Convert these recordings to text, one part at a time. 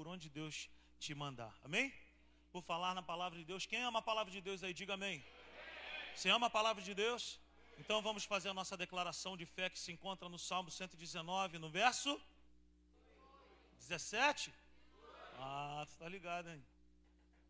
por onde Deus te mandar. Amém? Por falar na palavra de Deus. Quem ama a palavra de Deus aí, diga amém. Você ama a palavra de Deus? Então vamos fazer a nossa declaração de fé que se encontra no Salmo 119, no verso 17. Ah, tu tá ligado, hein?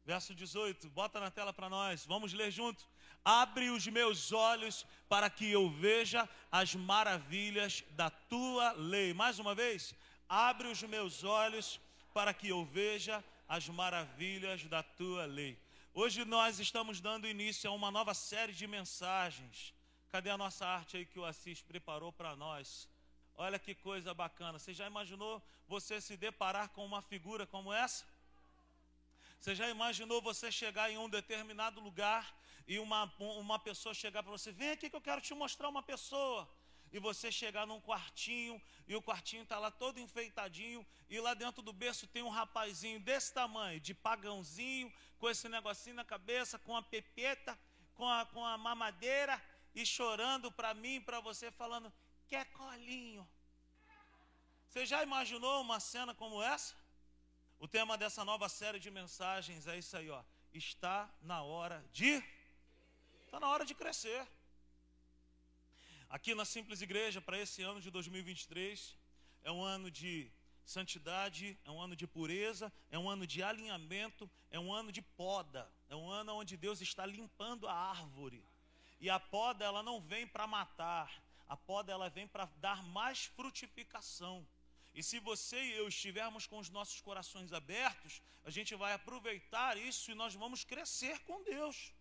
Verso 18, bota na tela para nós, vamos ler junto. Abre os meus olhos para que eu veja as maravilhas da tua lei. Mais uma vez, abre os meus olhos para que eu veja as maravilhas da tua lei. Hoje nós estamos dando início a uma nova série de mensagens. Cadê a nossa arte aí que o Assis preparou para nós? Olha que coisa bacana. Você já imaginou você se deparar com uma figura como essa? Você já imaginou você chegar em um determinado lugar e uma, uma pessoa chegar para você: vem aqui que eu quero te mostrar uma pessoa e você chegar num quartinho e o quartinho está lá todo enfeitadinho e lá dentro do berço tem um rapazinho desse tamanho, de pagãozinho, com esse negocinho na cabeça, com a pepeta, com a, com a mamadeira e chorando para mim para você, falando: quer colinho. Você já imaginou uma cena como essa? O tema dessa nova série de mensagens é isso aí, ó. Está na hora de. Está na hora de crescer. Aqui na Simples Igreja, para esse ano de 2023, é um ano de santidade, é um ano de pureza, é um ano de alinhamento, é um ano de poda, é um ano onde Deus está limpando a árvore. E a poda ela não vem para matar, a poda ela vem para dar mais frutificação. E se você e eu estivermos com os nossos corações abertos, a gente vai aproveitar isso e nós vamos crescer com Deus.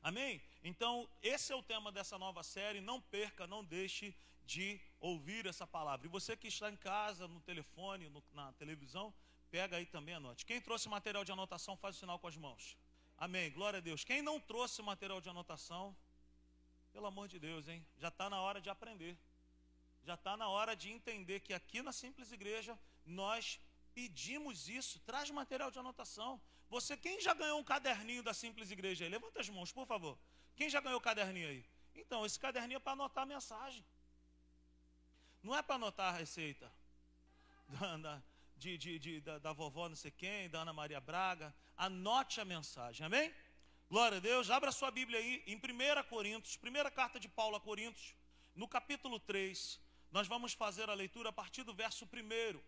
Amém? Então, esse é o tema dessa nova série. Não perca, não deixe de ouvir essa palavra. E você que está em casa, no telefone, no, na televisão, pega aí também, anote. Quem trouxe material de anotação, faz o sinal com as mãos. Amém. Glória a Deus. Quem não trouxe material de anotação, pelo amor de Deus, hein? Já está na hora de aprender. Já está na hora de entender que aqui na Simples Igreja nós pedimos isso. Traz material de anotação. Você, quem já ganhou um caderninho da Simples Igreja? Levanta as mãos, por favor. Quem já ganhou o caderninho aí? Então, esse caderninho é para anotar a mensagem. Não é para anotar a receita da, da, de, de, de, da, da vovó não sei quem, da Ana Maria Braga. Anote a mensagem, amém? Glória a Deus. Abra sua Bíblia aí em 1 Coríntios, primeira carta de Paulo a Coríntios, no capítulo 3. Nós vamos fazer a leitura a partir do verso 1.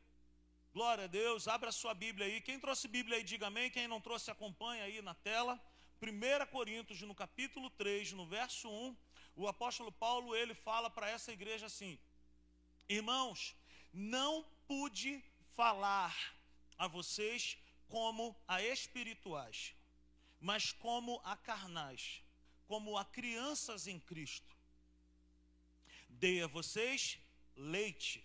Glória a Deus, abra sua Bíblia aí. Quem trouxe Bíblia aí, diga amém. Quem não trouxe, acompanha aí na tela. 1 Coríntios, no capítulo 3, no verso 1, o apóstolo Paulo, ele fala para essa igreja assim: Irmãos, não pude falar a vocês como a espirituais, mas como a carnais, como a crianças em Cristo. Dei a vocês leite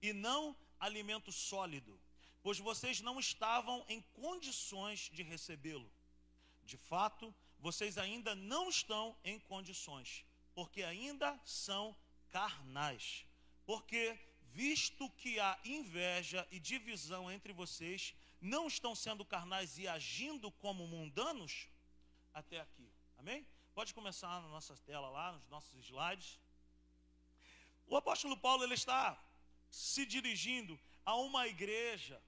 e não alimento sólido, pois vocês não estavam em condições de recebê-lo. De fato, vocês ainda não estão em condições, porque ainda são carnais. Porque, visto que há inveja e divisão entre vocês, não estão sendo carnais e agindo como mundanos? Até aqui. Amém? Pode começar na nossa tela lá, nos nossos slides. O apóstolo Paulo ele está se dirigindo a uma igreja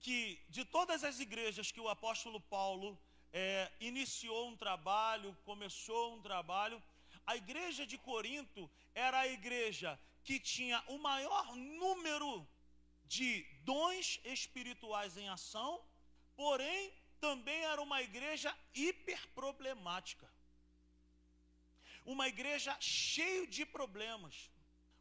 que, de todas as igrejas que o apóstolo Paulo é, iniciou um trabalho, começou um trabalho, a igreja de Corinto era a igreja que tinha o maior número de dons espirituais em ação, porém também era uma igreja hiperproblemática. Uma igreja cheia de problemas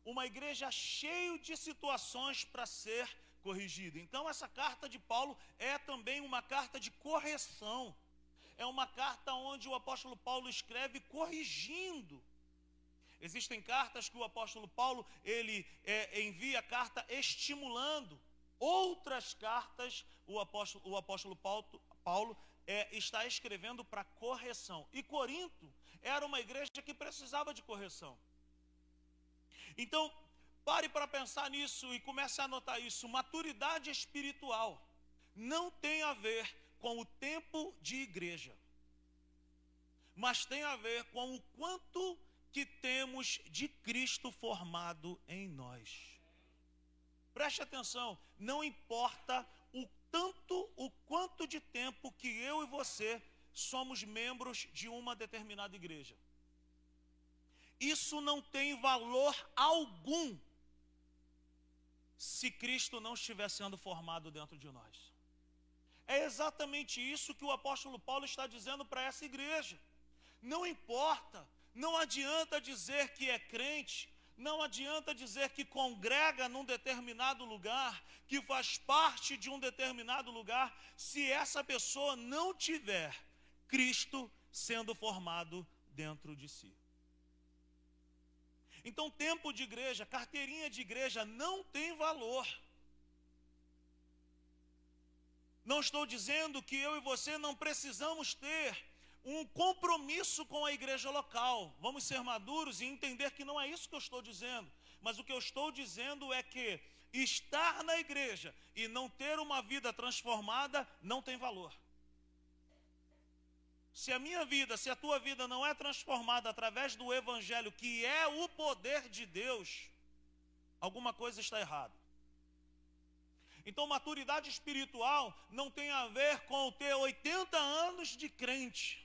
uma igreja cheia de situações para ser corrigida. Então, essa carta de Paulo é também uma carta de correção. É uma carta onde o apóstolo Paulo escreve corrigindo. Existem cartas que o apóstolo Paulo ele é, envia carta estimulando. Outras cartas o apóstolo, o apóstolo Paulo, Paulo é, está escrevendo para correção. E Corinto era uma igreja que precisava de correção. Então, pare para pensar nisso e comece a anotar isso. Maturidade espiritual não tem a ver com o tempo de igreja, mas tem a ver com o quanto que temos de Cristo formado em nós. Preste atenção, não importa o tanto, o quanto de tempo que eu e você somos membros de uma determinada igreja. Isso não tem valor algum se Cristo não estiver sendo formado dentro de nós. É exatamente isso que o apóstolo Paulo está dizendo para essa igreja. Não importa, não adianta dizer que é crente, não adianta dizer que congrega num determinado lugar, que faz parte de um determinado lugar, se essa pessoa não tiver Cristo sendo formado dentro de si. Então, tempo de igreja, carteirinha de igreja não tem valor. Não estou dizendo que eu e você não precisamos ter um compromisso com a igreja local. Vamos ser maduros e entender que não é isso que eu estou dizendo. Mas o que eu estou dizendo é que estar na igreja e não ter uma vida transformada não tem valor. Se a minha vida, se a tua vida não é transformada através do evangelho, que é o poder de Deus, alguma coisa está errada. Então, maturidade espiritual não tem a ver com ter 80 anos de crente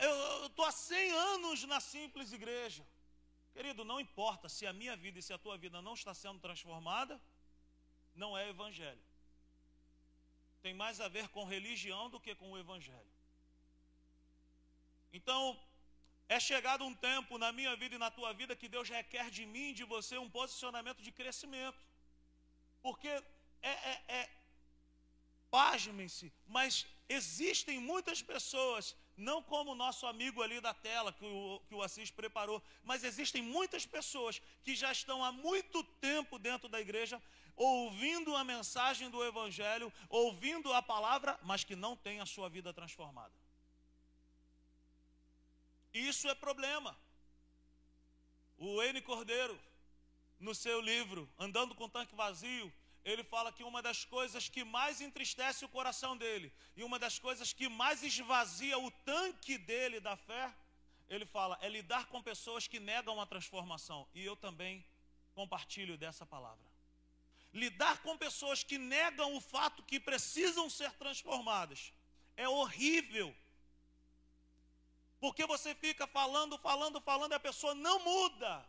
eu estou há 100 anos na simples igreja. Querido, não importa se a minha vida e se a tua vida não está sendo transformada, não é evangelho. Tem mais a ver com religião do que com o evangelho. Então, é chegado um tempo na minha vida e na tua vida que Deus requer de mim de você um posicionamento de crescimento. Porque é, é, é pasmem-se, mas existem muitas pessoas não como o nosso amigo ali da tela que o, que o Assis preparou, mas existem muitas pessoas que já estão há muito tempo dentro da igreja, ouvindo a mensagem do Evangelho, ouvindo a palavra, mas que não têm a sua vida transformada. Isso é problema. O N. Cordeiro, no seu livro Andando com Tanque Vazio, ele fala que uma das coisas que mais entristece o coração dele e uma das coisas que mais esvazia o tanque dele da fé, ele fala, é lidar com pessoas que negam a transformação. E eu também compartilho dessa palavra. Lidar com pessoas que negam o fato que precisam ser transformadas é horrível. Porque você fica falando, falando, falando e a pessoa não muda,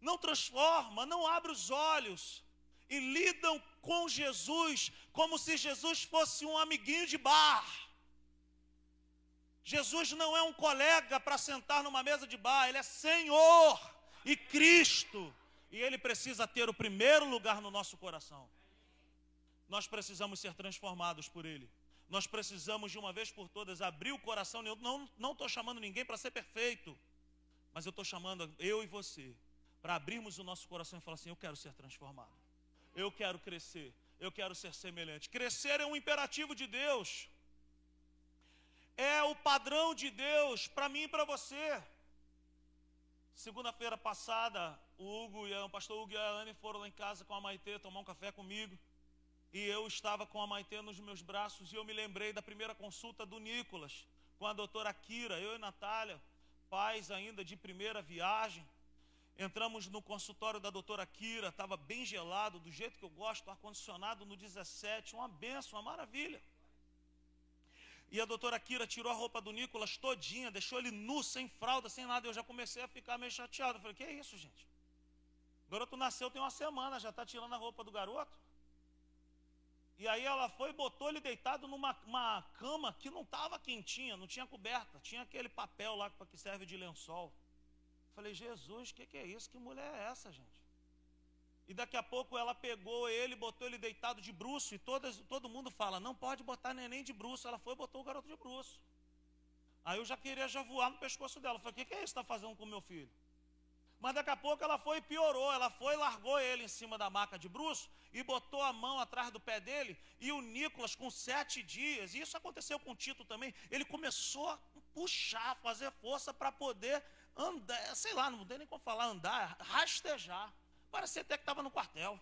não transforma, não abre os olhos e lidam com Jesus como se Jesus fosse um amiguinho de bar. Jesus não é um colega para sentar numa mesa de bar, ele é Senhor e Cristo. E ele precisa ter o primeiro lugar no nosso coração. Nós precisamos ser transformados por ele. Nós precisamos de uma vez por todas abrir o coração. Eu não estou chamando ninguém para ser perfeito, mas eu estou chamando eu e você para abrirmos o nosso coração e falar assim: Eu quero ser transformado. Eu quero crescer, eu quero ser semelhante. Crescer é um imperativo de Deus, é o padrão de Deus para mim e para você. Segunda-feira passada, o Hugo e o pastor Hugo e a Anne foram lá em casa com a Maitê tomar um café comigo. E eu estava com a Maitê nos meus braços e eu me lembrei da primeira consulta do Nicolas com a doutora Kira, eu e Natália, pais ainda de primeira viagem. Entramos no consultório da doutora Kira, estava bem gelado, do jeito que eu gosto, ar-condicionado no 17, uma benção, uma maravilha. E a doutora Kira tirou a roupa do Nicolas todinha, deixou ele nu, sem fralda, sem nada. Eu já comecei a ficar meio chateado. Eu falei, que é isso, gente? O garoto nasceu tem uma semana, já está tirando a roupa do garoto. E aí ela foi e botou ele deitado numa cama que não estava quentinha, não tinha coberta, tinha aquele papel lá que serve de lençol. Falei, Jesus, o que, que é isso? Que mulher é essa, gente? E daqui a pouco ela pegou ele, botou ele deitado de bruço, e todas, todo mundo fala, não pode botar neném de bruço. Ela foi e botou o garoto de bruço. Aí eu já queria já voar no pescoço dela. Falei, o que, que é isso que está fazendo com meu filho? Mas daqui a pouco ela foi e piorou. Ela foi e largou ele em cima da maca de bruço e botou a mão atrás do pé dele. E o Nicolas, com sete dias, e isso aconteceu com o Tito também, ele começou a puxar, fazer força para poder andar, sei lá, não tem nem como falar andar, rastejar. Parecia até que estava no quartel.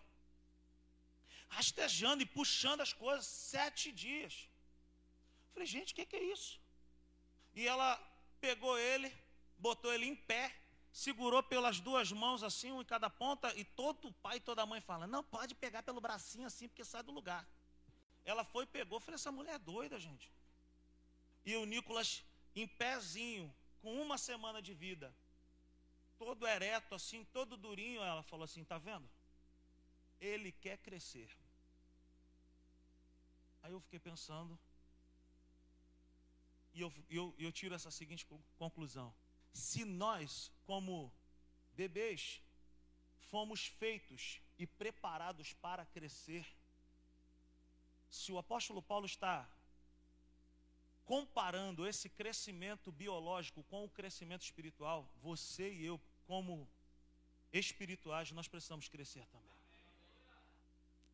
Rastejando e puxando as coisas, sete dias. Falei, gente, o que, que é isso? E ela pegou ele, botou ele em pé segurou pelas duas mãos, assim, um em cada ponta, e todo pai e toda mãe fala: Não, pode pegar pelo bracinho assim, porque sai do lugar. Ela foi e pegou, falei: Essa mulher é doida, gente. E o Nicolas, em pezinho, com uma semana de vida, todo ereto, assim, todo durinho, ela falou assim: Tá vendo? Ele quer crescer. Aí eu fiquei pensando, e eu, eu, eu tiro essa seguinte conclusão: se nós, como bebês, fomos feitos e preparados para crescer, se o apóstolo Paulo está comparando esse crescimento biológico com o crescimento espiritual, você e eu, como espirituais, nós precisamos crescer também.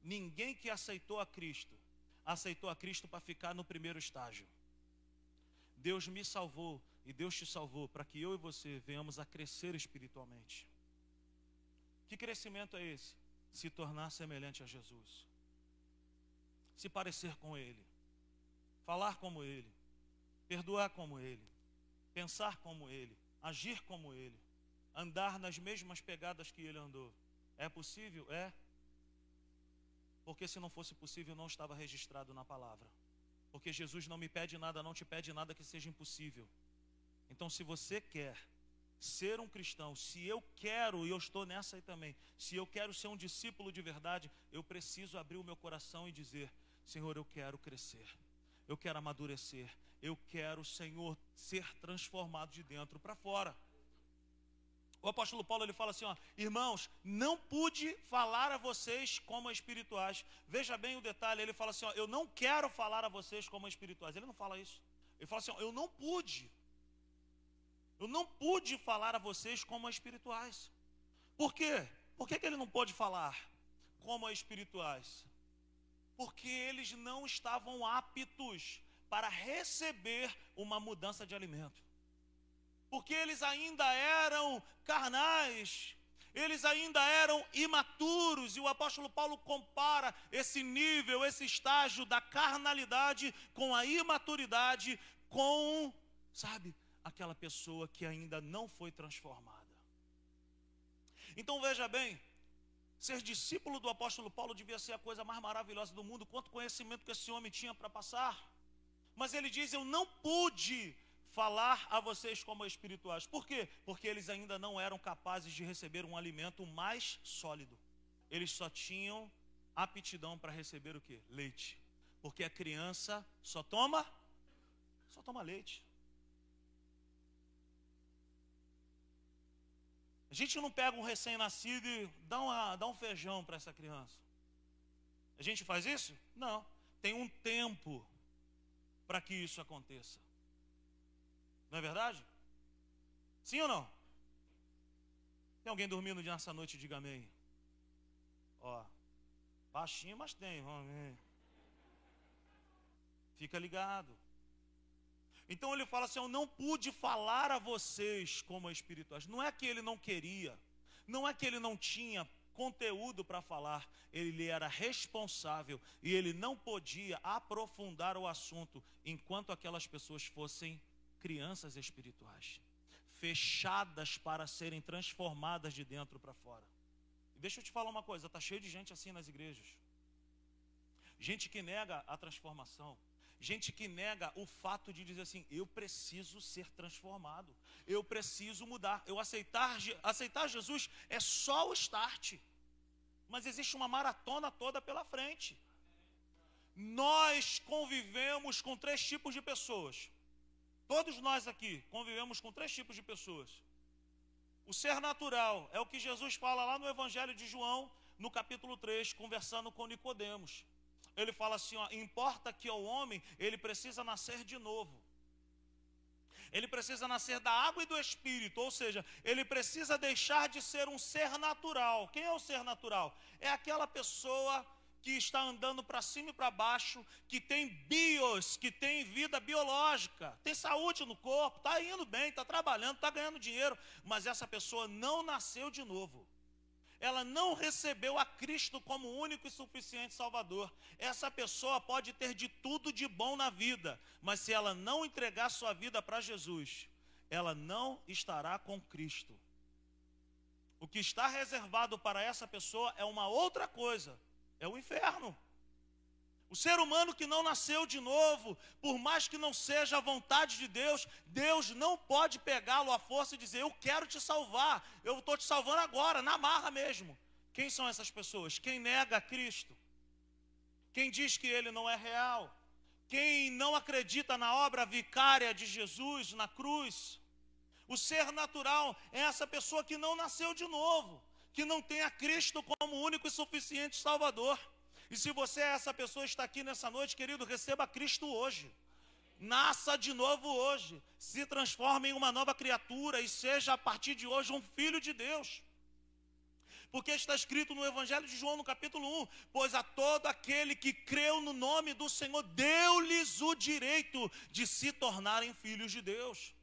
Ninguém que aceitou a Cristo, aceitou a Cristo para ficar no primeiro estágio. Deus me salvou e Deus te salvou para que eu e você venhamos a crescer espiritualmente. Que crescimento é esse? Se tornar semelhante a Jesus, se parecer com Ele, falar como Ele, perdoar como Ele, pensar como Ele, agir como Ele, andar nas mesmas pegadas que Ele andou. É possível? É. Porque se não fosse possível, não estava registrado na palavra. Porque Jesus não me pede nada, não te pede nada que seja impossível. Então, se você quer ser um cristão, se eu quero, e eu estou nessa aí também, se eu quero ser um discípulo de verdade, eu preciso abrir o meu coração e dizer: Senhor, eu quero crescer, eu quero amadurecer, eu quero, Senhor, ser transformado de dentro para fora. O apóstolo Paulo ele fala assim: ó, irmãos, não pude falar a vocês como espirituais. Veja bem o detalhe: ele fala assim: ó, eu não quero falar a vocês como espirituais. Ele não fala isso. Ele fala assim: ó, eu não pude. Eu não pude falar a vocês como espirituais. Por quê? Por que, que ele não pôde falar como espirituais? Porque eles não estavam aptos para receber uma mudança de alimento porque eles ainda eram carnais, eles ainda eram imaturos, e o apóstolo Paulo compara esse nível, esse estágio da carnalidade com a imaturidade, com, sabe, aquela pessoa que ainda não foi transformada. Então veja bem, ser discípulo do apóstolo Paulo devia ser a coisa mais maravilhosa do mundo, quanto conhecimento que esse homem tinha para passar. Mas ele diz: Eu não pude falar a vocês como espirituais. Por quê? Porque eles ainda não eram capazes de receber um alimento mais sólido. Eles só tinham aptidão para receber o que? Leite. Porque a criança só toma só toma leite. A gente não pega um recém-nascido e dá, uma, dá um feijão para essa criança. A gente faz isso? Não. Tem um tempo para que isso aconteça. Não é verdade? Sim ou não? Tem alguém dormindo nessa noite? Diga amém. Ó, baixinho, mas tem. Amém. Fica ligado. Então ele fala assim: Eu não pude falar a vocês como espirituais. Não é que ele não queria, não é que ele não tinha conteúdo para falar, ele era responsável e ele não podia aprofundar o assunto enquanto aquelas pessoas fossem crianças espirituais, fechadas para serem transformadas de dentro para fora. E deixa eu te falar uma coisa: está cheio de gente assim nas igrejas. Gente que nega a transformação. Gente que nega o fato de dizer assim: eu preciso ser transformado, eu preciso mudar. Eu aceitar, aceitar Jesus é só o start, mas existe uma maratona toda pela frente. Nós convivemos com três tipos de pessoas: Todos nós aqui convivemos com três tipos de pessoas. O ser natural é o que Jesus fala lá no Evangelho de João, no capítulo 3, conversando com Nicodemos. Ele fala assim, ó, importa que o homem, ele precisa nascer de novo. Ele precisa nascer da água e do espírito, ou seja, ele precisa deixar de ser um ser natural. Quem é o ser natural? É aquela pessoa que está andando para cima e para baixo, que tem bios, que tem vida biológica, tem saúde no corpo, está indo bem, está trabalhando, está ganhando dinheiro, mas essa pessoa não nasceu de novo. Ela não recebeu a Cristo como único e suficiente Salvador. Essa pessoa pode ter de tudo de bom na vida, mas se ela não entregar sua vida para Jesus, ela não estará com Cristo. O que está reservado para essa pessoa é uma outra coisa, é o inferno. O ser humano que não nasceu de novo, por mais que não seja a vontade de Deus, Deus não pode pegá-lo à força e dizer: Eu quero te salvar, eu estou te salvando agora, na marra mesmo. Quem são essas pessoas? Quem nega a Cristo, quem diz que ele não é real, quem não acredita na obra vicária de Jesus na cruz. O ser natural é essa pessoa que não nasceu de novo, que não tem a Cristo como único e suficiente Salvador. E se você é essa pessoa está aqui nessa noite, querido, receba Cristo hoje. Nasça de novo hoje. Se transforme em uma nova criatura e seja a partir de hoje um filho de Deus. Porque está escrito no Evangelho de João, no capítulo 1: Pois a todo aquele que creu no nome do Senhor, deu-lhes o direito de se tornarem filhos de Deus.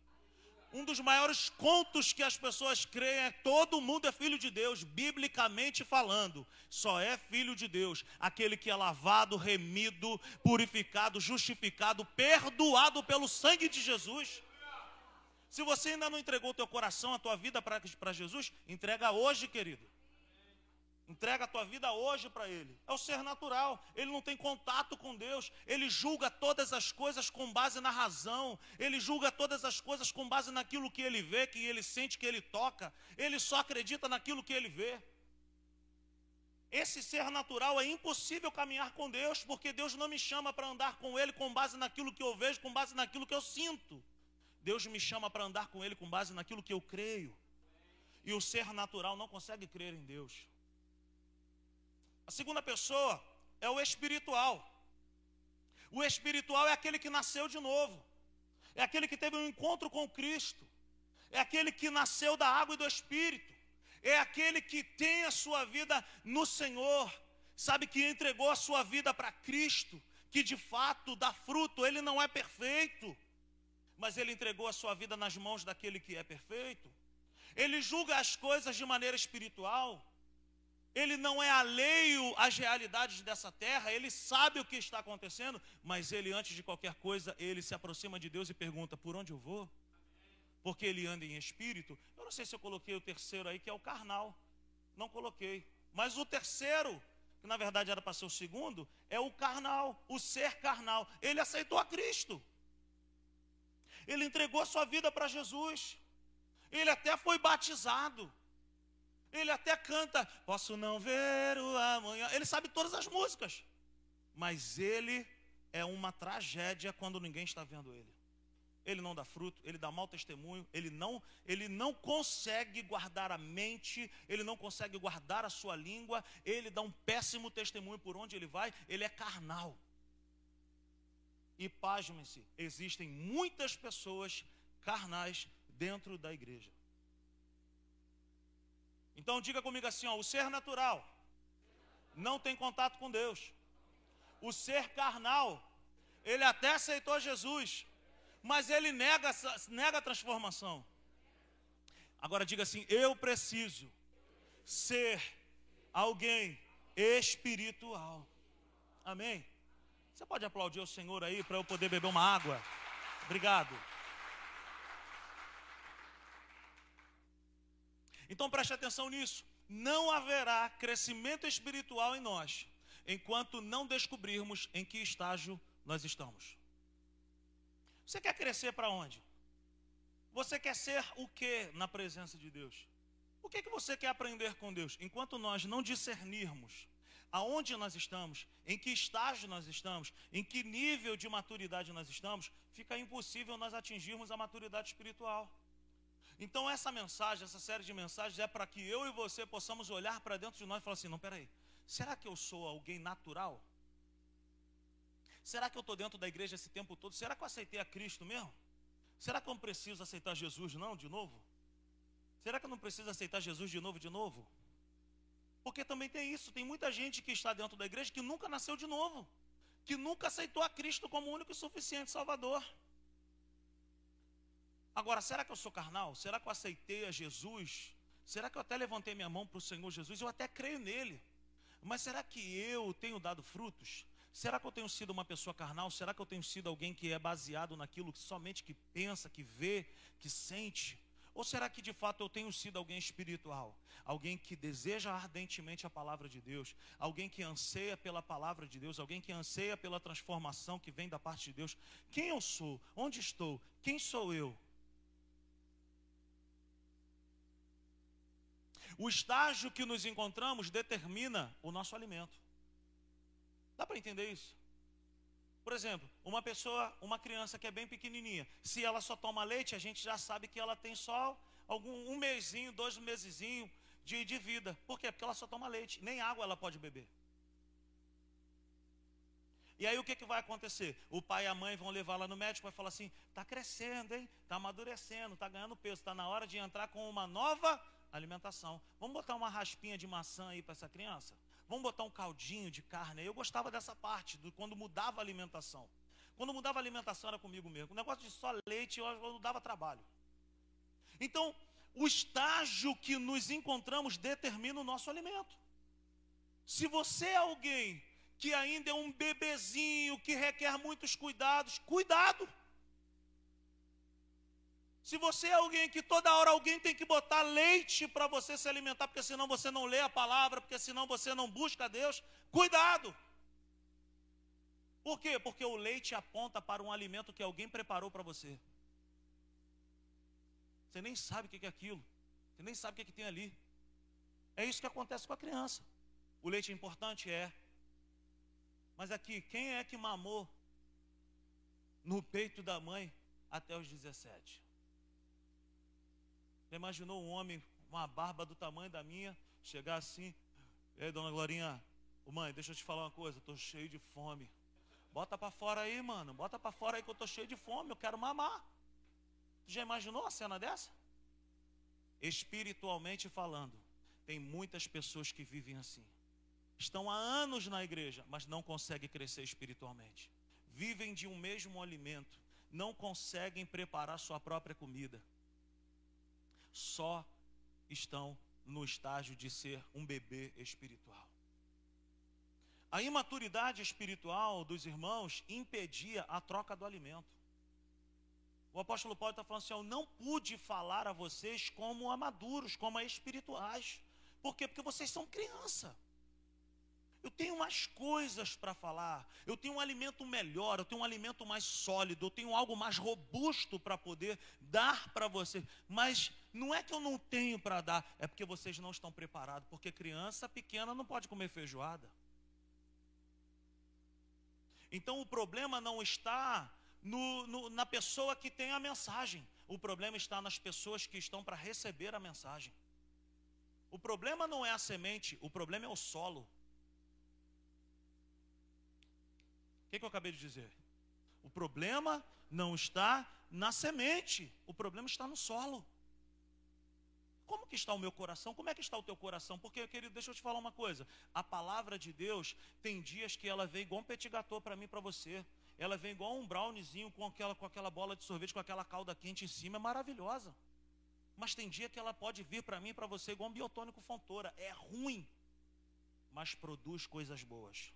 Um dos maiores contos que as pessoas creem é todo mundo é filho de Deus, biblicamente falando. Só é filho de Deus aquele que é lavado, remido, purificado, justificado, perdoado pelo sangue de Jesus. Se você ainda não entregou o teu coração, a tua vida para Jesus, entrega hoje, querido. Entrega a tua vida hoje para Ele. É o ser natural. Ele não tem contato com Deus. Ele julga todas as coisas com base na razão. Ele julga todas as coisas com base naquilo que ele vê, que ele sente, que ele toca. Ele só acredita naquilo que ele vê. Esse ser natural é impossível caminhar com Deus, porque Deus não me chama para andar com Ele com base naquilo que eu vejo, com base naquilo que eu sinto. Deus me chama para andar com Ele com base naquilo que eu creio. E o ser natural não consegue crer em Deus. A segunda pessoa é o espiritual. O espiritual é aquele que nasceu de novo. É aquele que teve um encontro com Cristo. É aquele que nasceu da água e do espírito. É aquele que tem a sua vida no Senhor. Sabe que entregou a sua vida para Cristo, que de fato dá fruto. Ele não é perfeito, mas ele entregou a sua vida nas mãos daquele que é perfeito. Ele julga as coisas de maneira espiritual ele não é alheio às realidades dessa terra, ele sabe o que está acontecendo, mas ele, antes de qualquer coisa, ele se aproxima de Deus e pergunta: por onde eu vou? Porque ele anda em espírito. Eu não sei se eu coloquei o terceiro aí, que é o carnal. Não coloquei. Mas o terceiro, que na verdade era para ser o segundo, é o carnal, o ser carnal. Ele aceitou a Cristo. Ele entregou a sua vida para Jesus. Ele até foi batizado. Ele até canta, posso não ver o amanhã. Ele sabe todas as músicas. Mas ele é uma tragédia quando ninguém está vendo ele. Ele não dá fruto, ele dá mau testemunho, ele não, ele não consegue guardar a mente, ele não consegue guardar a sua língua, ele dá um péssimo testemunho por onde ele vai, ele é carnal. E pasmem-se, existem muitas pessoas carnais dentro da igreja. Então diga comigo assim: ó, o ser natural não tem contato com Deus. O ser carnal, ele até aceitou Jesus, mas ele nega, nega a transformação. Agora diga assim: eu preciso ser alguém espiritual. Amém? Você pode aplaudir o Senhor aí para eu poder beber uma água? Obrigado. Então preste atenção nisso. Não haverá crescimento espiritual em nós enquanto não descobrirmos em que estágio nós estamos. Você quer crescer para onde? Você quer ser o que na presença de Deus? O que, que você quer aprender com Deus? Enquanto nós não discernirmos aonde nós estamos, em que estágio nós estamos, em que nível de maturidade nós estamos, fica impossível nós atingirmos a maturidade espiritual. Então essa mensagem, essa série de mensagens é para que eu e você possamos olhar para dentro de nós e falar assim: não, peraí, será que eu sou alguém natural? Será que eu estou dentro da igreja esse tempo todo? Será que eu aceitei a Cristo mesmo? Será que eu não preciso aceitar Jesus não, de novo? Será que eu não preciso aceitar Jesus de novo, de novo? Porque também tem isso, tem muita gente que está dentro da igreja que nunca nasceu de novo, que nunca aceitou a Cristo como único e suficiente Salvador. Agora, será que eu sou carnal? Será que eu aceitei a Jesus? Será que eu até levantei minha mão para o Senhor Jesus? Eu até creio nele. Mas será que eu tenho dado frutos? Será que eu tenho sido uma pessoa carnal? Será que eu tenho sido alguém que é baseado naquilo que somente que pensa, que vê, que sente? Ou será que de fato eu tenho sido alguém espiritual? Alguém que deseja ardentemente a palavra de Deus, alguém que anseia pela palavra de Deus, alguém que anseia pela transformação que vem da parte de Deus. Quem eu sou? Onde estou? Quem sou eu? O estágio que nos encontramos determina o nosso alimento. Dá para entender isso? Por exemplo, uma pessoa, uma criança que é bem pequenininha, se ela só toma leite, a gente já sabe que ela tem só algum um mesinho, dois mesezinho de, de vida. Por quê? Porque ela só toma leite, nem água ela pode beber. E aí o que, que vai acontecer? O pai e a mãe vão levar lá no médico, vai falar assim: está crescendo, hein? Está amadurecendo, está ganhando peso, está na hora de entrar com uma nova alimentação. Vamos botar uma raspinha de maçã aí para essa criança? Vamos botar um caldinho de carne. Eu gostava dessa parte, do, quando mudava a alimentação. Quando mudava a alimentação era comigo mesmo. O negócio de só leite eu, eu dava trabalho. Então, o estágio que nos encontramos determina o nosso alimento. Se você é alguém que ainda é um bebezinho, que requer muitos cuidados, cuidado. Se você é alguém que toda hora alguém tem que botar leite para você se alimentar, porque senão você não lê a palavra, porque senão você não busca Deus, cuidado. Por quê? Porque o leite aponta para um alimento que alguém preparou para você. Você nem sabe o que é aquilo. Você nem sabe o que, é que tem ali. É isso que acontece com a criança. O leite é importante? É. Mas aqui, quem é que mamou no peito da mãe até os 17? Já imaginou um homem, uma barba do tamanho da minha, chegar assim, ei, dona Glorinha, ô mãe, deixa eu te falar uma coisa, estou cheio de fome. Bota para fora aí, mano, bota para fora aí que eu estou cheio de fome, eu quero mamar. Tu já imaginou a cena dessa? Espiritualmente falando, tem muitas pessoas que vivem assim. Estão há anos na igreja, mas não conseguem crescer espiritualmente. Vivem de um mesmo alimento, não conseguem preparar sua própria comida só estão no estágio de ser um bebê espiritual. A imaturidade espiritual dos irmãos impedia a troca do alimento. O apóstolo Paulo está falando assim: Eu não pude falar a vocês como a maduros, como a espirituais. Por quê? Porque vocês são criança. Eu tenho mais coisas para falar. Eu tenho um alimento melhor, eu tenho um alimento mais sólido, eu tenho algo mais robusto para poder dar para você. Mas não é que eu não tenho para dar, é porque vocês não estão preparados. Porque criança pequena não pode comer feijoada. Então o problema não está no, no, na pessoa que tem a mensagem. O problema está nas pessoas que estão para receber a mensagem. O problema não é a semente, o problema é o solo. que, que eu acabei de dizer? O problema não está na semente, o problema está no solo. Como que está o meu coração? Como é que está o teu coração? Porque, querido, deixa eu te falar uma coisa. A palavra de Deus tem dias que ela vem igual um petit gâteau para mim para você. Ela vem igual um browniezinho com aquela, com aquela bola de sorvete, com aquela calda quente em cima, é maravilhosa. Mas tem dia que ela pode vir para mim para você igual um biotônico fontora. É ruim, mas produz coisas boas.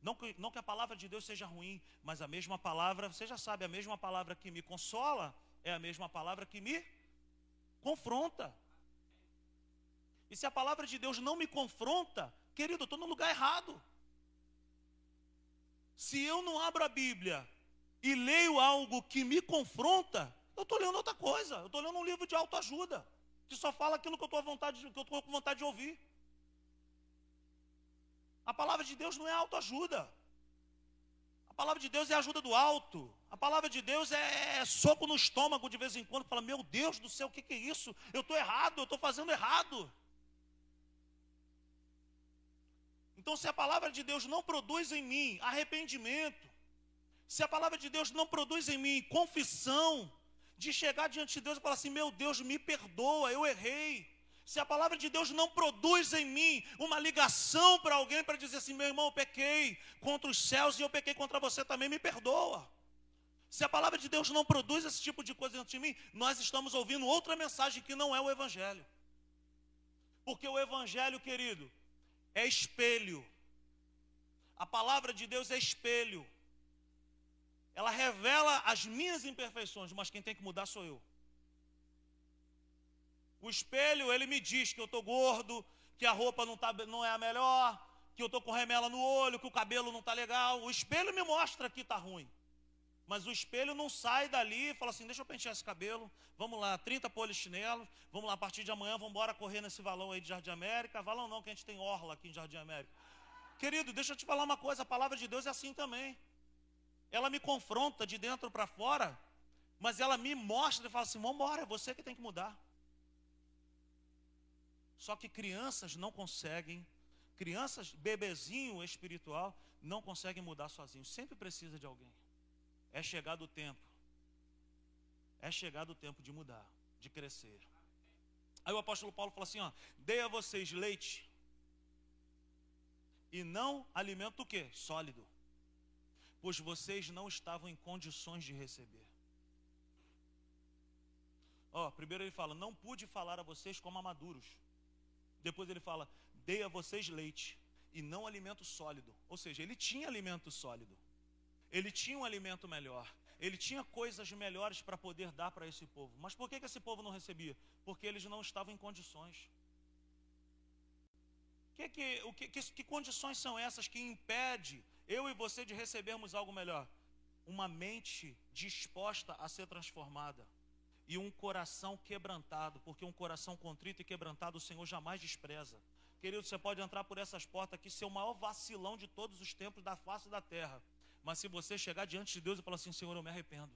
Não que, não que a palavra de Deus seja ruim, mas a mesma palavra, você já sabe, a mesma palavra que me consola é a mesma palavra que me confronta. E se a palavra de Deus não me confronta, querido, eu estou no lugar errado. Se eu não abro a Bíblia e leio algo que me confronta, eu estou lendo outra coisa. Eu estou lendo um livro de autoajuda, que só fala aquilo que eu estou com vontade de ouvir. A palavra de Deus não é autoajuda. Palavra de Deus é ajuda do alto. A palavra de Deus é, é soco no estômago de vez em quando. Fala, meu Deus do céu, o que, que é isso? Eu estou errado, eu estou fazendo errado. Então, se a palavra de Deus não produz em mim arrependimento, se a palavra de Deus não produz em mim confissão, de chegar diante de Deus e falar assim: meu Deus, me perdoa, eu errei se a palavra de Deus não produz em mim uma ligação para alguém para dizer assim: meu irmão, eu pequei contra os céus e eu pequei contra você também, me perdoa. Se a palavra de Deus não produz esse tipo de coisa dentro de mim, nós estamos ouvindo outra mensagem que não é o Evangelho. Porque o Evangelho, querido, é espelho. A palavra de Deus é espelho. Ela revela as minhas imperfeições, mas quem tem que mudar sou eu. O espelho, ele me diz que eu estou gordo, que a roupa não, tá, não é a melhor, que eu estou com remela no olho, que o cabelo não está legal. O espelho me mostra que está ruim. Mas o espelho não sai dali e fala assim: deixa eu pentear esse cabelo, vamos lá, 30 polichinelos, vamos lá, a partir de amanhã vamos embora correr nesse valão aí de Jardim América. Valão não, que a gente tem orla aqui em Jardim América. Querido, deixa eu te falar uma coisa: a palavra de Deus é assim também. Ela me confronta de dentro para fora, mas ela me mostra e fala assim: vamos embora, é você que tem que mudar. Só que crianças não conseguem, crianças, bebezinho espiritual, não conseguem mudar sozinhos. Sempre precisa de alguém. É chegado o tempo. É chegado o tempo de mudar, de crescer. Aí o apóstolo Paulo fala assim: ó, dei a vocês leite e não alimento o quê? Sólido. Pois vocês não estavam em condições de receber. Ó, primeiro ele fala: não pude falar a vocês como a maduros. Depois ele fala: dei a vocês leite e não alimento sólido. Ou seja, ele tinha alimento sólido. Ele tinha um alimento melhor. Ele tinha coisas melhores para poder dar para esse povo. Mas por que, que esse povo não recebia? Porque eles não estavam em condições. Que, que, o que, que, que condições são essas que impede eu e você de recebermos algo melhor? Uma mente disposta a ser transformada e um coração quebrantado, porque um coração contrito e quebrantado o Senhor jamais despreza. Querido, você pode entrar por essas portas aqui, ser o maior vacilão de todos os tempos da face da terra. Mas se você chegar diante de Deus e falar assim, Senhor, eu me arrependo.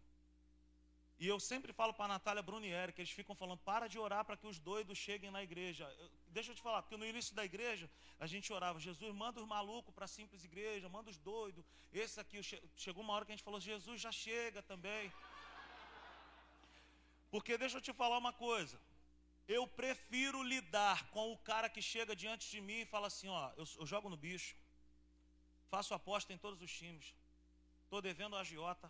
E eu sempre falo para a Natália Brunieri, que eles ficam falando, para de orar para que os doidos cheguem na igreja. Eu, deixa eu te falar, porque no início da igreja, a gente orava, Jesus, manda os malucos para a simples igreja, manda os doidos. Esse aqui, chegou uma hora que a gente falou, Jesus já chega também. Porque deixa eu te falar uma coisa. Eu prefiro lidar com o cara que chega diante de mim e fala assim: ó, eu, eu jogo no bicho, faço aposta em todos os times, estou devendo agiota,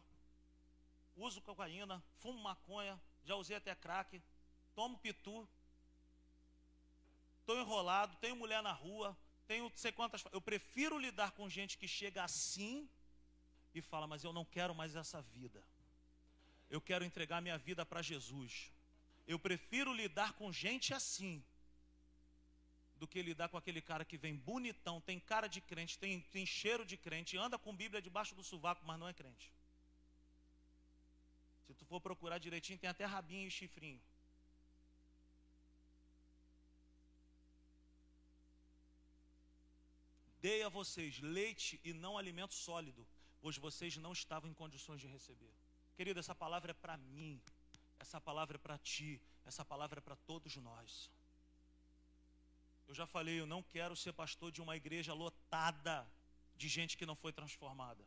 uso cocaína, fumo maconha, já usei até crack, tomo pitu, estou enrolado, tenho mulher na rua, tenho sei quantas. Eu prefiro lidar com gente que chega assim e fala, mas eu não quero mais essa vida eu quero entregar minha vida para Jesus. Eu prefiro lidar com gente assim do que lidar com aquele cara que vem bonitão, tem cara de crente, tem, tem cheiro de crente, anda com Bíblia debaixo do sovaco, mas não é crente. Se tu for procurar direitinho, tem até rabinho e chifrinho. Dei a vocês leite e não alimento sólido, pois vocês não estavam em condições de receber. Querido, essa palavra é para mim, essa palavra é para ti, essa palavra é para todos nós. Eu já falei, eu não quero ser pastor de uma igreja lotada de gente que não foi transformada.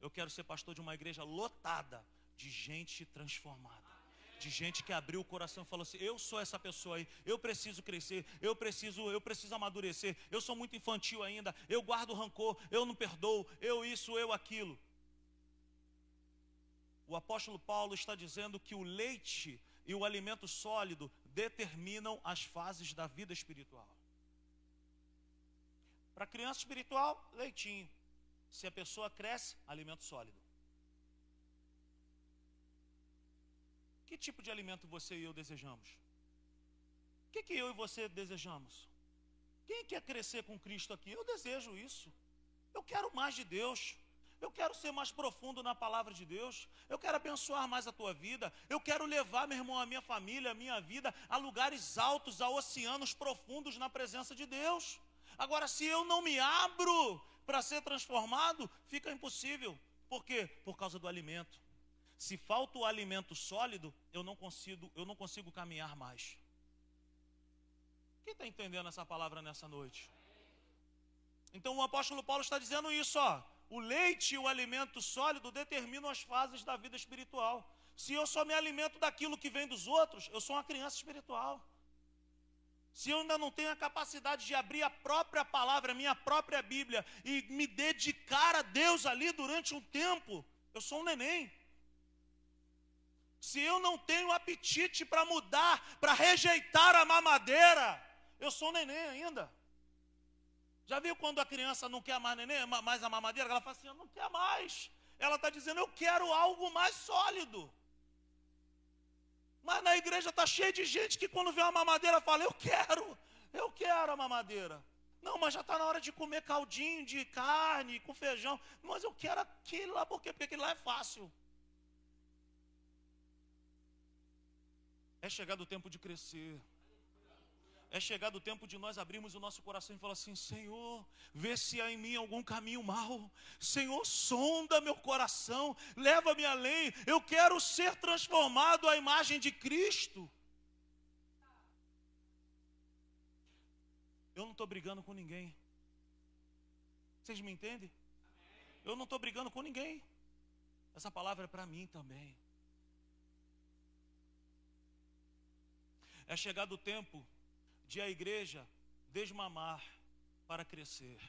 Eu quero ser pastor de uma igreja lotada de gente transformada. De gente que abriu o coração e falou assim: "Eu sou essa pessoa aí, eu preciso crescer, eu preciso, eu preciso amadurecer. Eu sou muito infantil ainda, eu guardo rancor, eu não perdoo, eu isso, eu aquilo" o apóstolo Paulo está dizendo que o leite e o alimento sólido determinam as fases da vida espiritual. Para criança espiritual, leitinho. Se a pessoa cresce, alimento sólido. Que tipo de alimento você e eu desejamos? O que, que eu e você desejamos? Quem quer crescer com Cristo aqui? Eu desejo isso. Eu quero mais de Deus. Eu quero ser mais profundo na palavra de Deus. Eu quero abençoar mais a tua vida. Eu quero levar, meu irmão, a minha família, a minha vida a lugares altos, a oceanos profundos na presença de Deus. Agora, se eu não me abro para ser transformado, fica impossível. Por quê? Por causa do alimento. Se falta o alimento sólido, eu não consigo, eu não consigo caminhar mais. Quem está entendendo essa palavra nessa noite? Então o apóstolo Paulo está dizendo isso, ó o leite e o alimento sólido determinam as fases da vida espiritual. Se eu só me alimento daquilo que vem dos outros, eu sou uma criança espiritual. Se eu ainda não tenho a capacidade de abrir a própria palavra, a minha própria Bíblia, e me dedicar a Deus ali durante um tempo, eu sou um neném. Se eu não tenho apetite para mudar, para rejeitar a mamadeira, eu sou um neném ainda. Já viu quando a criança não quer mais neném, mais a mamadeira? Ela fala assim, eu não quer mais. Ela está dizendo, eu quero algo mais sólido. Mas na igreja está cheio de gente que quando vê uma mamadeira fala: Eu quero, eu quero a mamadeira. Não, mas já está na hora de comer caldinho de carne com feijão. Mas eu quero aquilo lá, por quê? Porque aquilo lá é fácil. É chegado o tempo de crescer. É chegado o tempo de nós abrirmos o nosso coração e falar assim: Senhor, vê se há em mim algum caminho mau. Senhor, sonda meu coração, leva-me além. Eu quero ser transformado à imagem de Cristo. Eu não estou brigando com ninguém. Vocês me entendem? Eu não estou brigando com ninguém. Essa palavra é para mim também. É chegado o tempo de a igreja desmamar para crescer.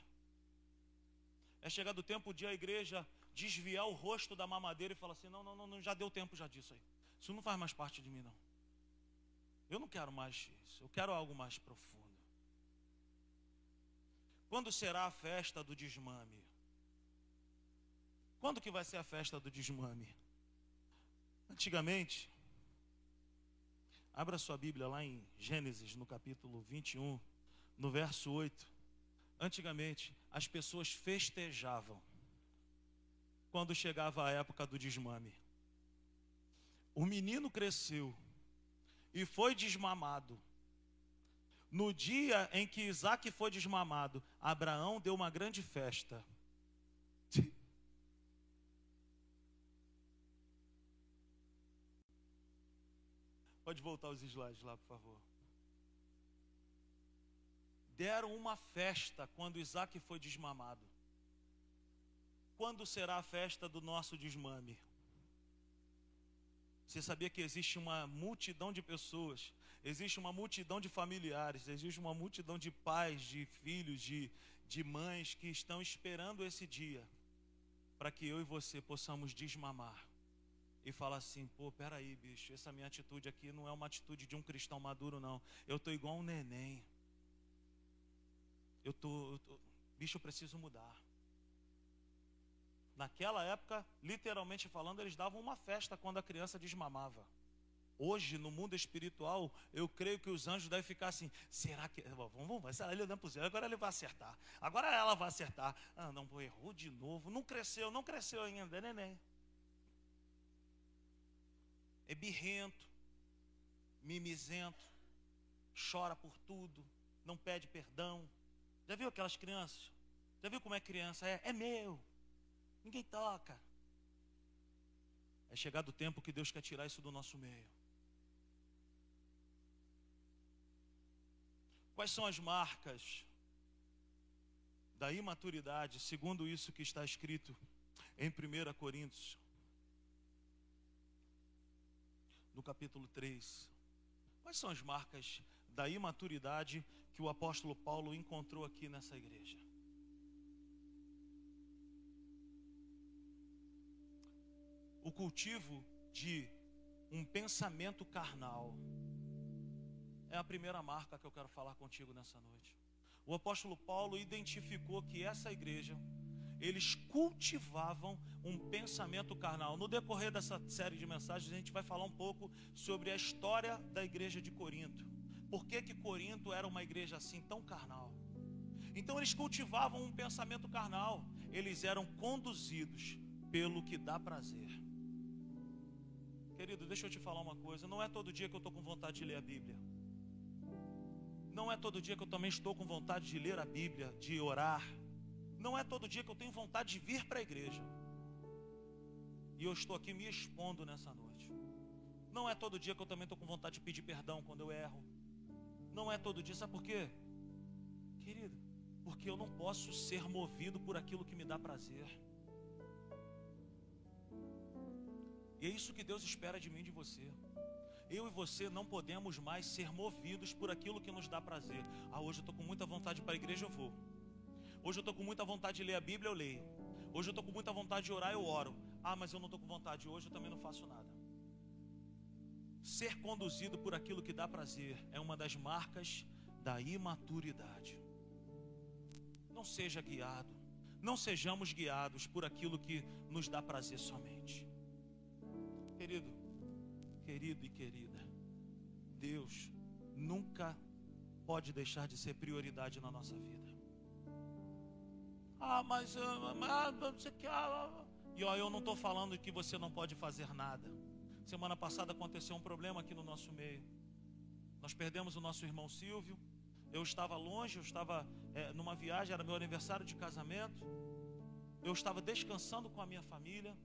É chegado o tempo de a igreja desviar o rosto da mamadeira e falar assim: não, não, não, já deu tempo já disso aí. Isso não faz mais parte de mim, não. Eu não quero mais isso. Eu quero algo mais profundo. Quando será a festa do desmame? Quando que vai ser a festa do desmame? Antigamente, Abra sua Bíblia lá em Gênesis, no capítulo 21, no verso 8. Antigamente, as pessoas festejavam quando chegava a época do desmame. O menino cresceu e foi desmamado. No dia em que Isaac foi desmamado, Abraão deu uma grande festa. Pode voltar os slides lá, por favor. Deram uma festa quando Isaac foi desmamado. Quando será a festa do nosso desmame? Você sabia que existe uma multidão de pessoas, existe uma multidão de familiares, existe uma multidão de pais, de filhos, de, de mães que estão esperando esse dia para que eu e você possamos desmamar e fala assim: pô, peraí, bicho, essa minha atitude aqui não é uma atitude de um cristão maduro, não. Eu tô igual um neném. Eu tô, eu tô bicho, eu preciso mudar. Naquela época, literalmente falando, eles davam uma festa quando a criança desmamava. Hoje, no mundo espiritual, eu creio que os anjos devem ficar assim: será que. Vamos, vamos, vai ele olhando para o agora ele vai acertar. Agora ela vai acertar. Ah, não, errou de novo. Não cresceu, não cresceu ainda, neném é birrento, mimizento, chora por tudo, não pede perdão. Já viu aquelas crianças? Já viu como é criança? É, é meu, ninguém toca. É chegado o tempo que Deus quer tirar isso do nosso meio. Quais são as marcas da imaturidade, segundo isso que está escrito em 1 Coríntios no capítulo 3. Quais são as marcas da imaturidade que o apóstolo Paulo encontrou aqui nessa igreja? O cultivo de um pensamento carnal é a primeira marca que eu quero falar contigo nessa noite. O apóstolo Paulo identificou que essa igreja eles cultivavam um pensamento carnal. No decorrer dessa série de mensagens, a gente vai falar um pouco sobre a história da igreja de Corinto. Por que, que Corinto era uma igreja assim tão carnal? Então eles cultivavam um pensamento carnal. Eles eram conduzidos pelo que dá prazer. Querido, deixa eu te falar uma coisa. Não é todo dia que eu estou com vontade de ler a Bíblia. Não é todo dia que eu também estou com vontade de ler a Bíblia, de orar não é todo dia que eu tenho vontade de vir para a igreja. E eu estou aqui me expondo nessa noite. Não é todo dia que eu também estou com vontade de pedir perdão quando eu erro. Não é todo dia, sabe por quê? Querido, porque eu não posso ser movido por aquilo que me dá prazer. E é isso que Deus espera de mim e de você. Eu e você não podemos mais ser movidos por aquilo que nos dá prazer. Ah, hoje eu estou com muita vontade para a igreja, eu vou. Hoje eu estou com muita vontade de ler a Bíblia, eu leio. Hoje eu estou com muita vontade de orar, eu oro. Ah, mas eu não estou com vontade hoje, eu também não faço nada. Ser conduzido por aquilo que dá prazer é uma das marcas da imaturidade. Não seja guiado, não sejamos guiados por aquilo que nos dá prazer somente. Querido, querido e querida, Deus nunca pode deixar de ser prioridade na nossa vida. Ah, mas, ah, você quer. Ah, ah, e ó, eu não estou falando que você não pode fazer nada. Semana passada aconteceu um problema aqui no nosso meio. Nós perdemos o nosso irmão Silvio. Eu estava longe, eu estava é, numa viagem, era meu aniversário de casamento. Eu estava descansando com a minha família.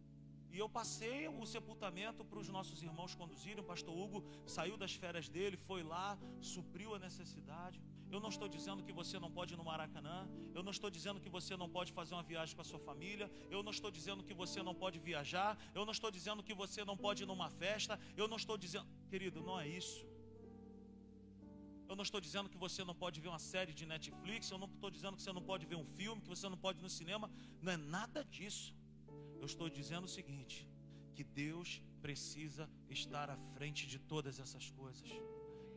E eu passei o sepultamento para os nossos irmãos conduzirem. O pastor Hugo saiu das férias dele, foi lá, supriu a necessidade. Eu não estou dizendo que você não pode ir no Maracanã. Eu não estou dizendo que você não pode fazer uma viagem com a sua família. Eu não estou dizendo que você não pode viajar. Eu não estou dizendo que você não pode ir numa festa. Eu não estou dizendo, querido, não é isso. Eu não estou dizendo que você não pode ver uma série de Netflix. Eu não estou dizendo que você não pode ver um filme, que você não pode ir no cinema. Não é nada disso. Eu estou dizendo o seguinte: que Deus precisa estar à frente de todas essas coisas.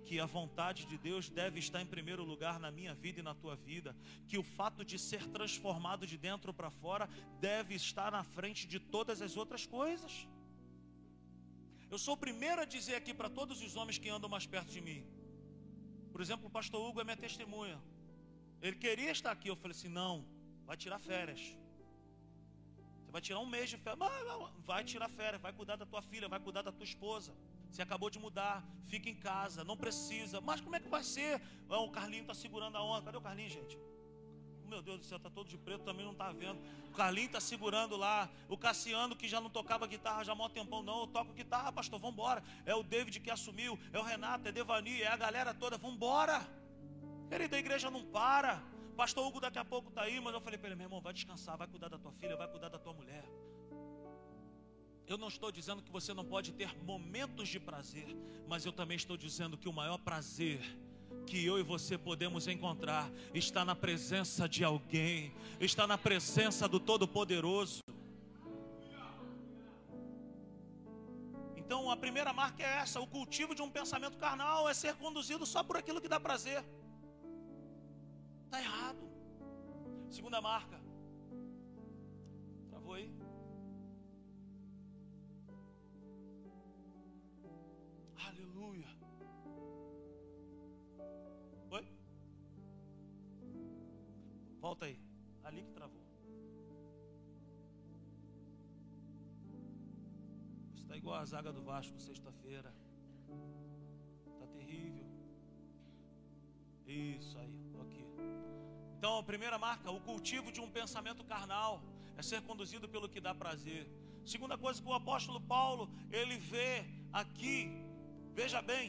Que a vontade de Deus deve estar em primeiro lugar na minha vida e na tua vida. Que o fato de ser transformado de dentro para fora deve estar na frente de todas as outras coisas. Eu sou o primeiro a dizer aqui para todos os homens que andam mais perto de mim. Por exemplo, o pastor Hugo é minha testemunha. Ele queria estar aqui. Eu falei assim: não, vai tirar férias. Vai tirar um mês de férias. Vai tirar férias, vai cuidar da tua filha, vai cuidar da tua esposa. Você acabou de mudar, fica em casa, não precisa. Mas como é que vai ser? Ah, o Carlinho está segurando a onda. Cadê o Carlinho, gente? Meu Deus do céu, está todo de preto, também não está vendo. O Carlinho está segurando lá. O Cassiano, que já não tocava guitarra já há mó tempão, não. Eu toco guitarra, pastor, vamos embora. É o David que assumiu, é o Renato, é Devani, é a galera toda, embora. Querida, a igreja não para. Pastor Hugo daqui a pouco está aí, mas eu falei para ele, meu irmão, vai descansar, vai cuidar da tua filha, vai cuidar da tua mulher. Eu não estou dizendo que você não pode ter momentos de prazer, mas eu também estou dizendo que o maior prazer que eu e você podemos encontrar está na presença de alguém, está na presença do Todo-Poderoso. Então a primeira marca é essa: o cultivo de um pensamento carnal é ser conduzido só por aquilo que dá prazer. Está errado. Segunda marca. Aleluia. Oi? Volta aí. Ali que travou. Está igual a zaga do Vasco sexta-feira. Está terrível. Isso aí. Então, a primeira marca, o cultivo de um pensamento carnal é ser conduzido pelo que dá prazer. Segunda coisa que o apóstolo Paulo, ele vê aqui, veja bem,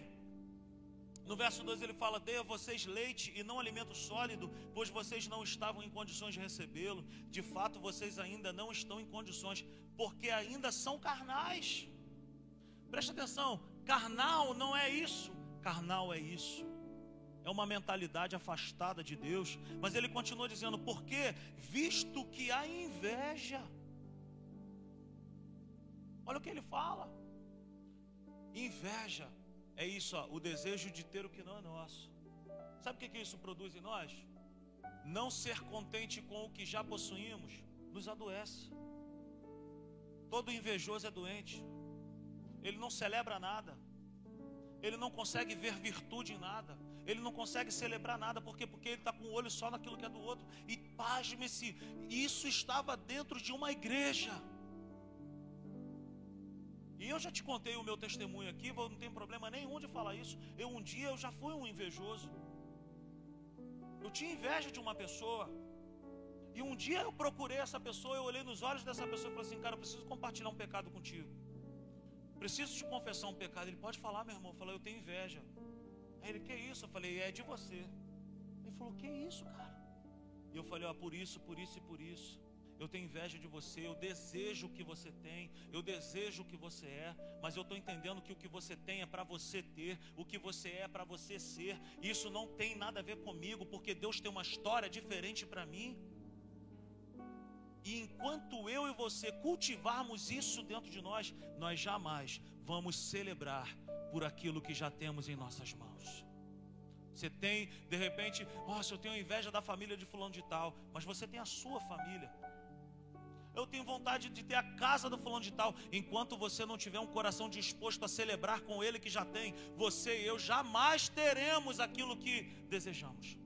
no verso 2 ele fala: Dê a vocês leite e não alimento sólido, pois vocês não estavam em condições de recebê-lo. De fato, vocês ainda não estão em condições, porque ainda são carnais. Preste atenção: carnal não é isso, carnal é isso é uma mentalidade afastada de Deus. Mas ele continua dizendo: porque, visto que há inveja. Olha o que ele fala. Inveja é isso, ó, o desejo de ter o que não é nosso. Sabe o que, que isso produz em nós? Não ser contente com o que já possuímos nos adoece. Todo invejoso é doente. Ele não celebra nada. Ele não consegue ver virtude em nada ele não consegue celebrar nada, porque porque ele está com o olho só naquilo que é do outro. E pasme-se, isso estava dentro de uma igreja. E eu já te contei o meu testemunho aqui, não tem problema nenhum de falar isso. Eu um dia eu já fui um invejoso. Eu tinha inveja de uma pessoa. E um dia eu procurei essa pessoa, eu olhei nos olhos dessa pessoa e falei assim, cara, eu preciso compartilhar um pecado contigo. Preciso te confessar um pecado. Ele pode falar, meu irmão. Eu falei, eu tenho inveja. Aí ele, que isso? Eu falei, é de você. Ele falou, que isso, cara? E eu falei, ó, por isso, por isso e por isso. Eu tenho inveja de você, eu desejo o que você tem, eu desejo o que você é, mas eu estou entendendo que o que você tem é para você ter, o que você é para você ser. Isso não tem nada a ver comigo, porque Deus tem uma história diferente para mim. E enquanto eu e você cultivarmos isso dentro de nós, nós jamais vamos celebrar por aquilo que já temos em nossas mãos. Você tem, de repente, nossa, eu tenho inveja da família de fulano de tal, mas você tem a sua família. Eu tenho vontade de ter a casa do fulano de tal. Enquanto você não tiver um coração disposto a celebrar com ele que já tem, você e eu jamais teremos aquilo que desejamos.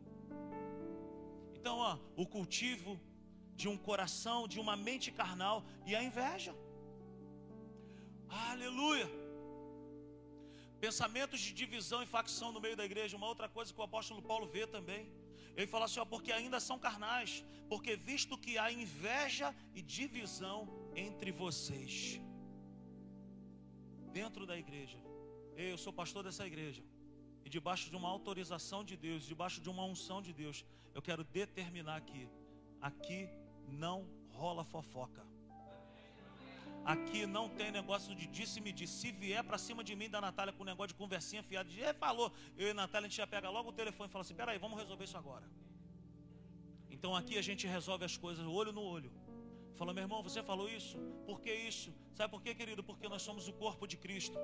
Então, ó, o cultivo de um coração, de uma mente carnal e a inveja. Aleluia. Pensamentos de divisão e facção no meio da igreja, uma outra coisa que o apóstolo Paulo vê também. Ele fala assim: ó, porque ainda são carnais, porque visto que há inveja e divisão entre vocês, dentro da igreja. Eu sou pastor dessa igreja, e debaixo de uma autorização de Deus, debaixo de uma unção de Deus, eu quero determinar aqui: aqui não rola fofoca. Aqui não tem negócio de disse-me disse. Se vier para cima de mim da Natália com negócio de conversinha fiada, de falou, eu e Natália, a gente já pega logo o telefone e fala assim: peraí, vamos resolver isso agora. Então aqui a gente resolve as coisas olho no olho. Falou, meu irmão, você falou isso? Por que isso? Sabe por quê, querido? Porque nós somos o corpo de Cristo.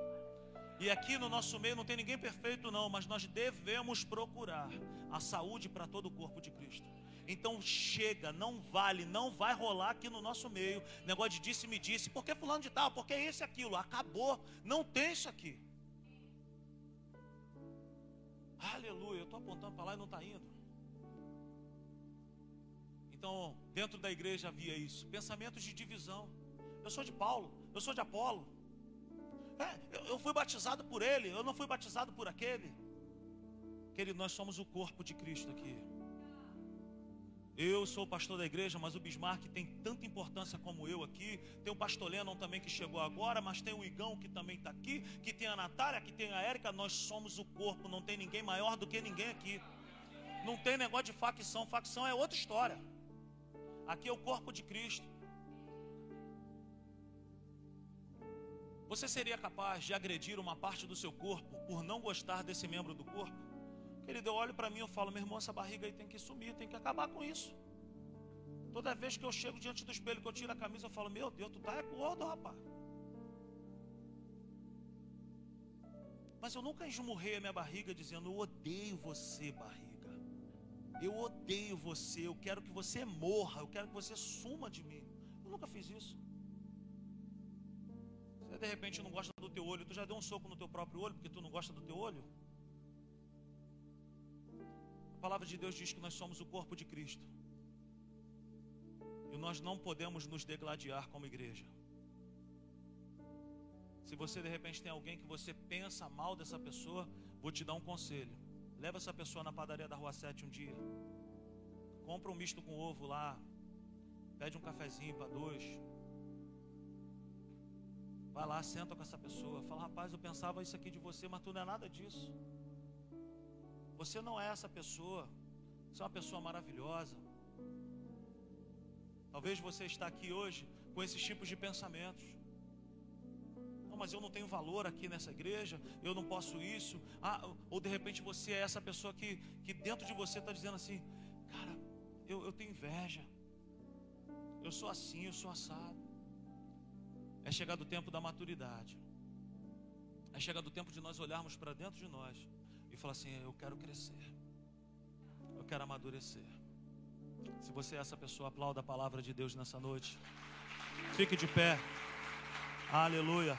E aqui no nosso meio não tem ninguém perfeito, não, mas nós devemos procurar a saúde para todo o corpo de Cristo. Então chega, não vale, não vai rolar aqui no nosso meio. Negócio de disse me disse, porque fulano de tal, porque esse aquilo, acabou, não tem isso aqui. Aleluia, eu estou apontando para lá e não está indo. Então, dentro da igreja havia isso, pensamentos de divisão. Eu sou de Paulo, eu sou de Apolo. É, eu, eu fui batizado por ele, eu não fui batizado por aquele. Querido, nós somos o corpo de Cristo aqui. Eu sou pastor da igreja, mas o Bismarck tem tanta importância como eu aqui. Tem o pastor Lennon também que chegou agora, mas tem o Igão que também está aqui, que tem a Natália, que tem a Érica. Nós somos o corpo, não tem ninguém maior do que ninguém aqui. Não tem negócio de facção, facção é outra história. Aqui é o corpo de Cristo. Você seria capaz de agredir uma parte do seu corpo por não gostar desse membro do corpo? Querido, eu olho para mim e falo, meu irmão, essa barriga aí tem que sumir, tem que acabar com isso. Toda vez que eu chego diante do espelho, que eu tiro a camisa, eu falo, meu Deus, tu tá é gordo, rapaz. Mas eu nunca esmurrei a minha barriga dizendo, eu odeio você, barriga. Eu odeio você, eu quero que você morra, eu quero que você suma de mim. Eu nunca fiz isso. Você de repente não gosta do teu olho, tu já deu um soco no teu próprio olho porque tu não gosta do teu olho? Palavra de Deus diz que nós somos o corpo de Cristo. E nós não podemos nos degladiar como igreja. Se você de repente tem alguém que você pensa mal dessa pessoa, vou te dar um conselho. Leva essa pessoa na padaria da Rua 7 um dia. Compra um misto com ovo lá. Pede um cafezinho para dois. Vai lá, senta com essa pessoa. Fala, rapaz, eu pensava isso aqui de você, mas tu não é nada disso. Você não é essa pessoa. Você é uma pessoa maravilhosa. Talvez você está aqui hoje com esses tipos de pensamentos. Não, mas eu não tenho valor aqui nessa igreja, eu não posso isso. Ah, ou de repente você é essa pessoa que, que dentro de você está dizendo assim: Cara, eu, eu tenho inveja. Eu sou assim, eu sou assado. É chegado o tempo da maturidade. É chegado o tempo de nós olharmos para dentro de nós e falar assim: Eu quero crescer, eu quero amadurecer. Se você é essa pessoa, aplauda a palavra de Deus nessa noite. Fique de pé. Aleluia.